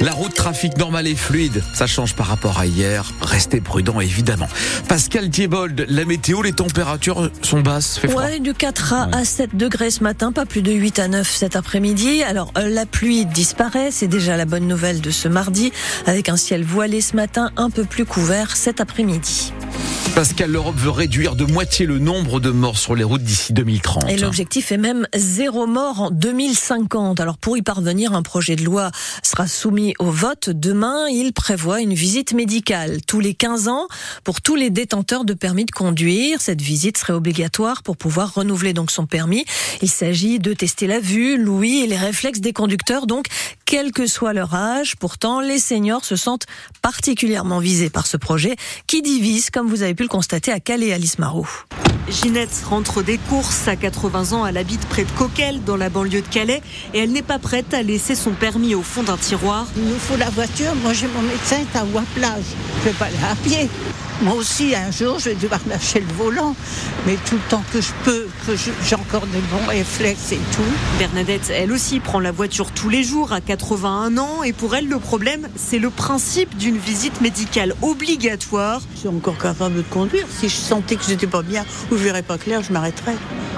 La route trafic normale et fluide, ça change par rapport à hier. Restez prudent évidemment. Pascal Thiebold, la météo, les températures sont basses. Fait froid. Ouais, de 4 à, à 7 degrés ce matin, pas plus de 8 à 9 cet après-midi. Alors euh, la pluie disparaît, c'est déjà la bonne nouvelle de ce mardi, avec un ciel voilé ce matin, un peu plus couvert cet après-midi. Pascal, l'Europe veut réduire de moitié le nombre de morts sur les routes d'ici 2030. Et l'objectif est même zéro mort en 2050. Alors pour y parvenir, un projet de loi sera soumis au vote. Demain, il prévoit une visite médicale tous les 15 ans pour tous les détenteurs de permis de conduire. Cette visite serait obligatoire pour pouvoir renouveler donc son permis. Il s'agit de tester la vue, l'ouïe et les réflexes des conducteurs, donc quel que soit leur âge. Pourtant, les seniors se sentent particulièrement visés par ce projet qui divise, comme vous avez pu le constater à Calais, Alice Marot. Ginette rentre des courses à 80 ans. Elle habite près de Coquel, dans la banlieue de Calais, et elle n'est pas prête à laisser son permis au fond d'un tiroir. Il nous faut la voiture. Moi, j'ai mon médecin est à Ouaplage. Je vais pas aller à pied. Moi aussi, un jour, je vais devoir lâcher le volant. Mais tout le temps que je peux, que j'ai encore des bons réflexes et tout. Bernadette, elle aussi, prend la voiture tous les jours à 81 ans, et pour elle, le problème, c'est le principe d'une visite médicale obligatoire. Je suis encore capable de conduire. Si je sentais que j'étais pas bien ou je verrais pas clair, je m'arrêterais.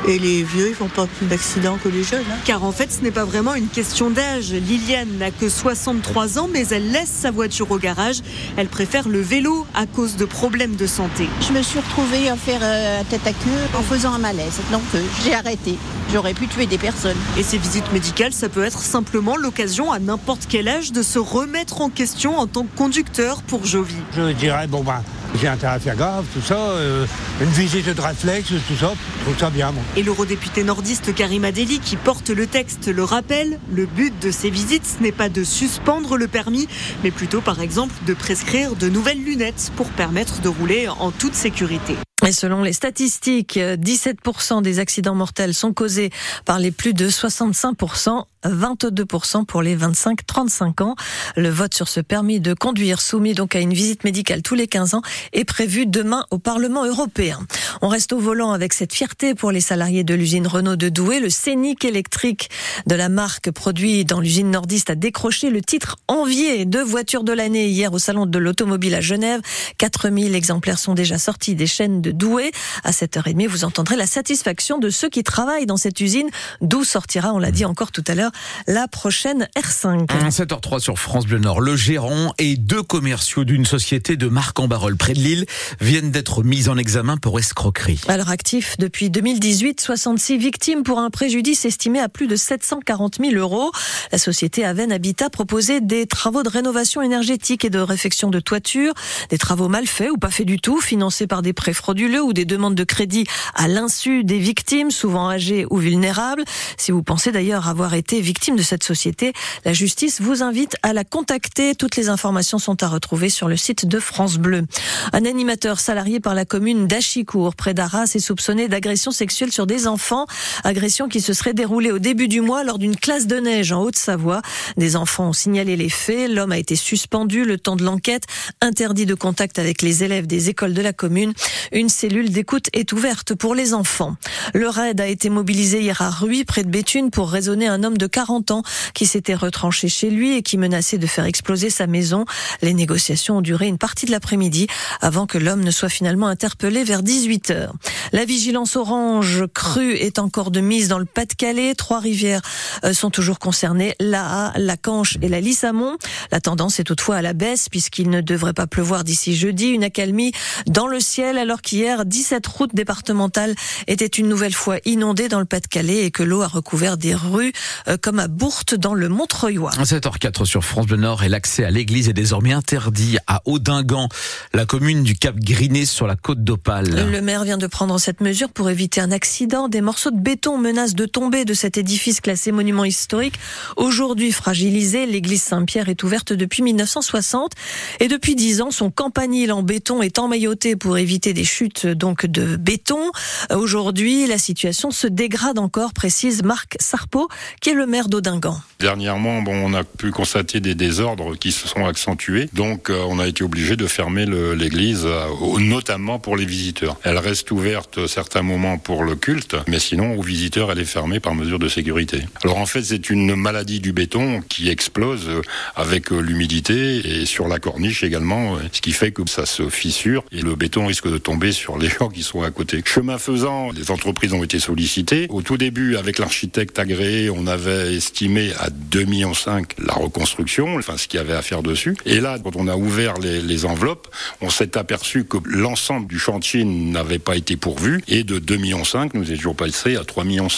Et les vieux, ils font pas plus d'accidents que les jeunes. hein. Car en fait, ce n'est pas vraiment une question d'âge. Liliane n'a que 63 ans, mais elle laisse sa voiture au garage. Elle préfère le vélo à cause de problèmes de santé. Je me suis retrouvée à faire euh, tête à queue en faisant un malaise. Donc euh, j'ai arrêté. J'aurais pu tuer des personnes. Et ces visites médicales, ça peut être simplement l'occasion à n'importe quel âge de se remettre en question en tant que conducteur pour Jovi. Je dirais, bon ben, j'ai intérêt à faire gaffe, tout ça, euh, une visite de réflexe, tout ça, je trouve ça bien, moi. Et l'eurodéputé nordiste Karim Adeli, qui porte le texte, le rappelle, le but de ces visites, ce n'est pas de suspendre le permis, mais plutôt par exemple de prescrire de nouvelles lunettes pour permettre de rouler en toute sécurité. Et selon les statistiques, euh, 17% des accidents mortels sont causés par les plus de 65%, 22% pour les 25-35 ans. Le vote sur ce permis de conduire soumis donc à une visite médicale tous les 15 ans est prévu demain au Parlement européen. On reste au volant avec cette fierté pour les salariés de l'usine Renault de Douai. Le Scénic électrique de la marque produit dans l'usine nordiste a décroché le titre envié de voiture de l'année hier au salon de l'automobile à Genève. 4000 exemplaires sont déjà sortis des chaînes de Douai. À 7h30, vous entendrez la satisfaction de ceux qui travaillent dans cette usine, d'où sortira, on l'a dit encore tout à l'heure, la prochaine R5. 7h03 sur France Bleu Nord. Le gérant et deux commerciaux d'une société de Marc-en-Barœul près de Lille viennent d'être mis en examen pour escroquerie. Alors actif depuis 2018, 66 victimes pour un préjudice estimé à plus de 740 000 euros. La société Aven Habitat proposait des travaux de rénovation énergétique et de réfection de toiture, des travaux mal faits ou pas faits du tout, financés par des prêts frauduleux ou des demandes de crédit à l'insu des victimes, souvent âgées ou vulnérables. Si vous pensez d'ailleurs avoir été victime de cette société, la justice vous invite à la contacter. Toutes les informations sont à retrouver sur le site de France Bleu. Un animateur salarié par la commune d'Achicourt, près d'Arras, est soupçonné d'agression sexuelle sur des enfants. Agression qui se serait déroulée au début du mois lors d'une classe de neige en Haute-Savoie. Des enfants ont signalé les faits. L'homme a été suspendu le temps de l'enquête, interdit de contact avec les élèves des écoles de la commune. Une cellule d'écoute est ouverte pour les enfants. Le raid a été mobilisé hier à Ruy, près de Béthune, pour raisonner un homme de 40 ans qui s'était retranché chez lui et qui menaçait de faire exploser sa maison. Les négociations ont duré une partie de l'après-midi avant que l'homme ne soit finalement interpellé vers 18 heures. La vigilance orange crue est encore de mise dans le Pas-de-Calais. Trois rivières euh, sont toujours concernées, la la Canche et la Lissamont. La tendance est toutefois à la baisse puisqu'il ne devrait pas pleuvoir d'ici jeudi. Une accalmie dans le ciel alors qu'hier, 17 routes départementales étaient une nouvelle fois inondées dans le Pas-de-Calais et que l'eau a recouvert des rues euh, comme à Bourte dans le Montreuilois. 7h04 sur France Bleu Nord et l'accès à l'église est désormais interdit à Audingan, la commune du Cap Griné sur la côte d'Opale. Le maire vient de prendre cette mesure pour éviter un accident. Des morceaux de béton menacent de tomber de cet édifice classé monument historique. Aujourd'hui fragilisé, l'église Saint-Pierre est ouverte depuis 1960 et depuis 10 ans, son campanile en béton est emmailloté pour éviter des chutes donc de béton. Aujourd'hui, la situation se dégrade encore, précise Marc Sarpo, qui est le maire d'Audingan. Dernièrement, bon, on a pu constater des désordres qui se sont accentués, donc euh, on a été obligé de fermer l'église, euh, notamment pour les visiteurs. Elle reste ouverte certains moments pour le culte, mais sinon aux visiteurs, elle est fermée par mesure de sécurité. Alors en fait, c'est une maladie du béton qui explose euh, avec l'humidité et sur la corniche également, ce qui fait que ça se fissure et le béton risque de tomber sur les gens qui sont à côté. Chemin faisant, les entreprises ont été sollicitées. Au tout début, avec l'architecte agréé, on avait estimé à 2,5 millions la reconstruction, enfin ce qu'il y avait à faire dessus. Et là, quand on a ouvert les, enveloppes, on s'est aperçu que l'ensemble du chantier n'avait pas été pourvu et de 2,5 millions, nous étions passés à 3,7 millions.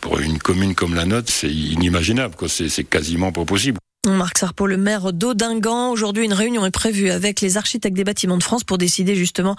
Pour une commune comme la nôtre, c'est inimaginable, c'est quasiment pas possible. Marc Sarpo, le maire d'Audingan. Aujourd'hui, une réunion est prévue avec les architectes des bâtiments de France pour décider justement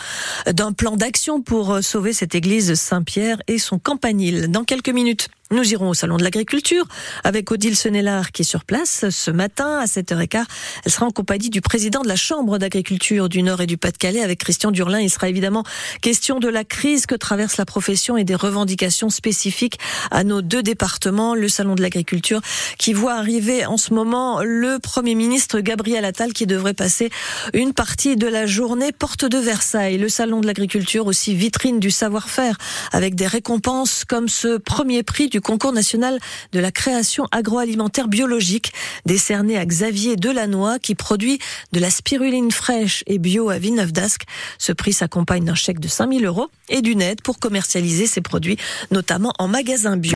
d'un plan d'action pour sauver cette église Saint-Pierre et son campanile. Dans quelques minutes. Nous irons au Salon de l'Agriculture avec Odile Senelard qui est sur place ce matin à 7h15. Elle sera en compagnie du président de la Chambre d'agriculture du Nord et du Pas-de-Calais avec Christian Durlin. Il sera évidemment question de la crise que traverse la profession et des revendications spécifiques à nos deux départements. Le Salon de l'Agriculture qui voit arriver en ce moment le Premier ministre Gabriel Attal qui devrait passer une partie de la journée porte de Versailles. Le Salon de l'Agriculture aussi vitrine du savoir-faire avec des récompenses comme ce premier prix concours national de la création agroalimentaire biologique décerné à Xavier Delannoy qui produit de la spiruline fraîche et bio à Villeneuve d'Ascq. Ce prix s'accompagne d'un chèque de 5000 euros et d'une aide pour commercialiser ses produits, notamment en magasin bio.